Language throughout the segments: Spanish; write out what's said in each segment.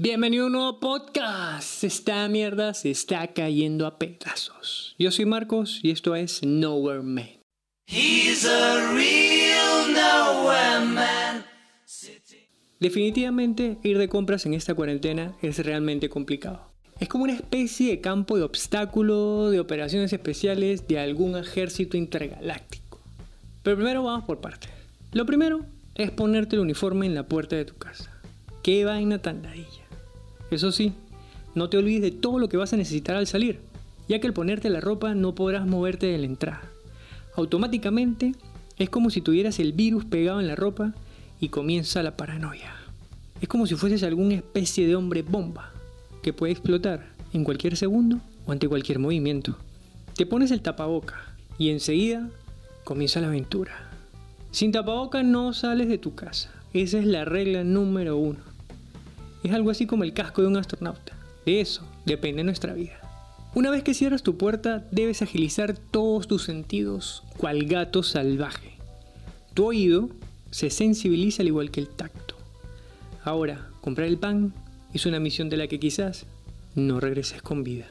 Bienvenido a un nuevo podcast. Esta mierda se está cayendo a pedazos. Yo soy Marcos y esto es Nowhere Man. Definitivamente ir de compras en esta cuarentena es realmente complicado. Es como una especie de campo de obstáculo de operaciones especiales de algún ejército intergaláctico. Pero primero vamos por partes. Lo primero es ponerte el uniforme en la puerta de tu casa. Qué vaina tan ladilla. Eso sí, no te olvides de todo lo que vas a necesitar al salir, ya que al ponerte la ropa no podrás moverte de la entrada. Automáticamente es como si tuvieras el virus pegado en la ropa y comienza la paranoia. Es como si fueses alguna especie de hombre bomba que puede explotar en cualquier segundo o ante cualquier movimiento. Te pones el tapaboca y enseguida comienza la aventura. Sin tapaboca no sales de tu casa. Esa es la regla número uno. Es algo así como el casco de un astronauta. De eso depende nuestra vida. Una vez que cierras tu puerta, debes agilizar todos tus sentidos, cual gato salvaje. Tu oído se sensibiliza al igual que el tacto. Ahora, comprar el pan es una misión de la que quizás no regreses con vida.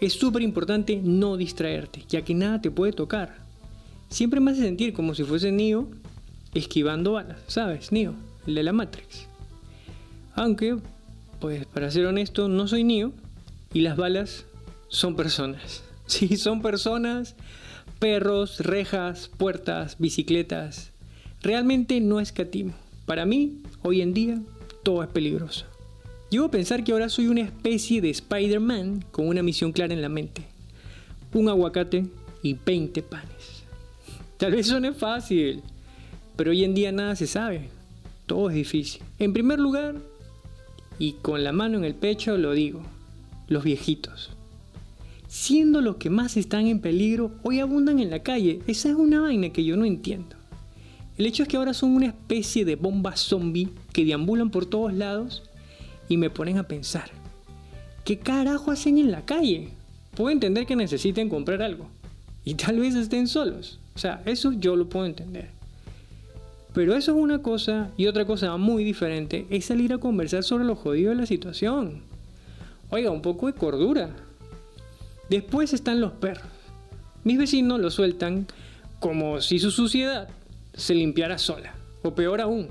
Es súper importante no distraerte, ya que nada te puede tocar. Siempre me hace sentir como si fuese Neo esquivando balas, ¿sabes? Neo, el de la Matrix. Aunque, pues para ser honesto, no soy Neo y las balas son personas. Sí, son personas, perros, rejas, puertas, bicicletas. Realmente no escatimo. Para mí, hoy en día, todo es peligroso. Llego a pensar que ahora soy una especie de Spider-Man con una misión clara en la mente. Un aguacate y 20 panes. Tal vez suene fácil, pero hoy en día nada se sabe. Todo es difícil. En primer lugar, y con la mano en el pecho lo digo, los viejitos. Siendo los que más están en peligro, hoy abundan en la calle. Esa es una vaina que yo no entiendo. El hecho es que ahora son una especie de bombas zombie que deambulan por todos lados y me ponen a pensar, ¿qué carajo hacen en la calle? Puedo entender que necesiten comprar algo y tal vez estén solos. O sea, eso yo lo puedo entender. Pero eso es una cosa y otra cosa muy diferente es salir a conversar sobre lo jodido de la situación. Oiga, un poco de cordura. Después están los perros. Mis vecinos los sueltan como si su suciedad se limpiara sola. O peor aún,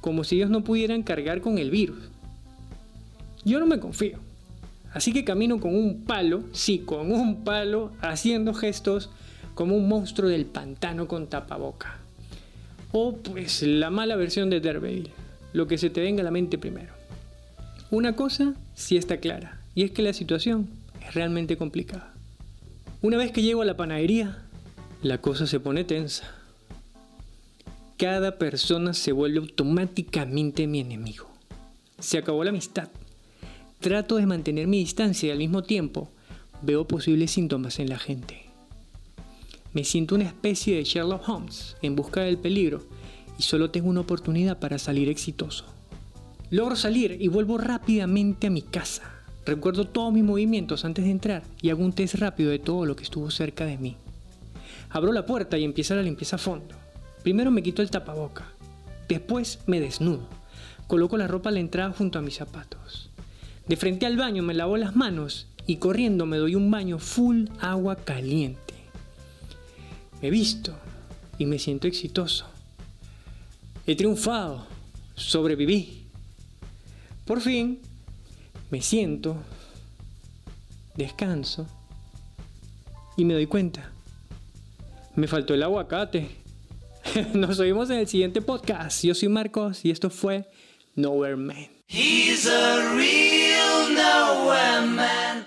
como si ellos no pudieran cargar con el virus. Yo no me confío. Así que camino con un palo, sí, con un palo, haciendo gestos como un monstruo del pantano con tapaboca. O pues la mala versión de Daredevil, lo que se te venga a la mente primero. Una cosa sí está clara, y es que la situación es realmente complicada. Una vez que llego a la panadería, la cosa se pone tensa. Cada persona se vuelve automáticamente mi enemigo. Se acabó la amistad. Trato de mantener mi distancia y al mismo tiempo veo posibles síntomas en la gente. Me siento una especie de Sherlock Holmes en busca del peligro y solo tengo una oportunidad para salir exitoso. Logro salir y vuelvo rápidamente a mi casa. Recuerdo todos mis movimientos antes de entrar y hago un test rápido de todo lo que estuvo cerca de mí. Abro la puerta y empieza la limpieza a fondo. Primero me quito el tapaboca, después me desnudo. Coloco la ropa a la entrada junto a mis zapatos. De frente al baño me lavo las manos y corriendo me doy un baño full agua caliente. Me visto y me siento exitoso. He triunfado, sobreviví. Por fin, me siento, descanso y me doy cuenta. Me faltó el aguacate. Nos oímos en el siguiente podcast. Yo soy Marcos y esto fue Nowhere Man. He's a real nowhere man.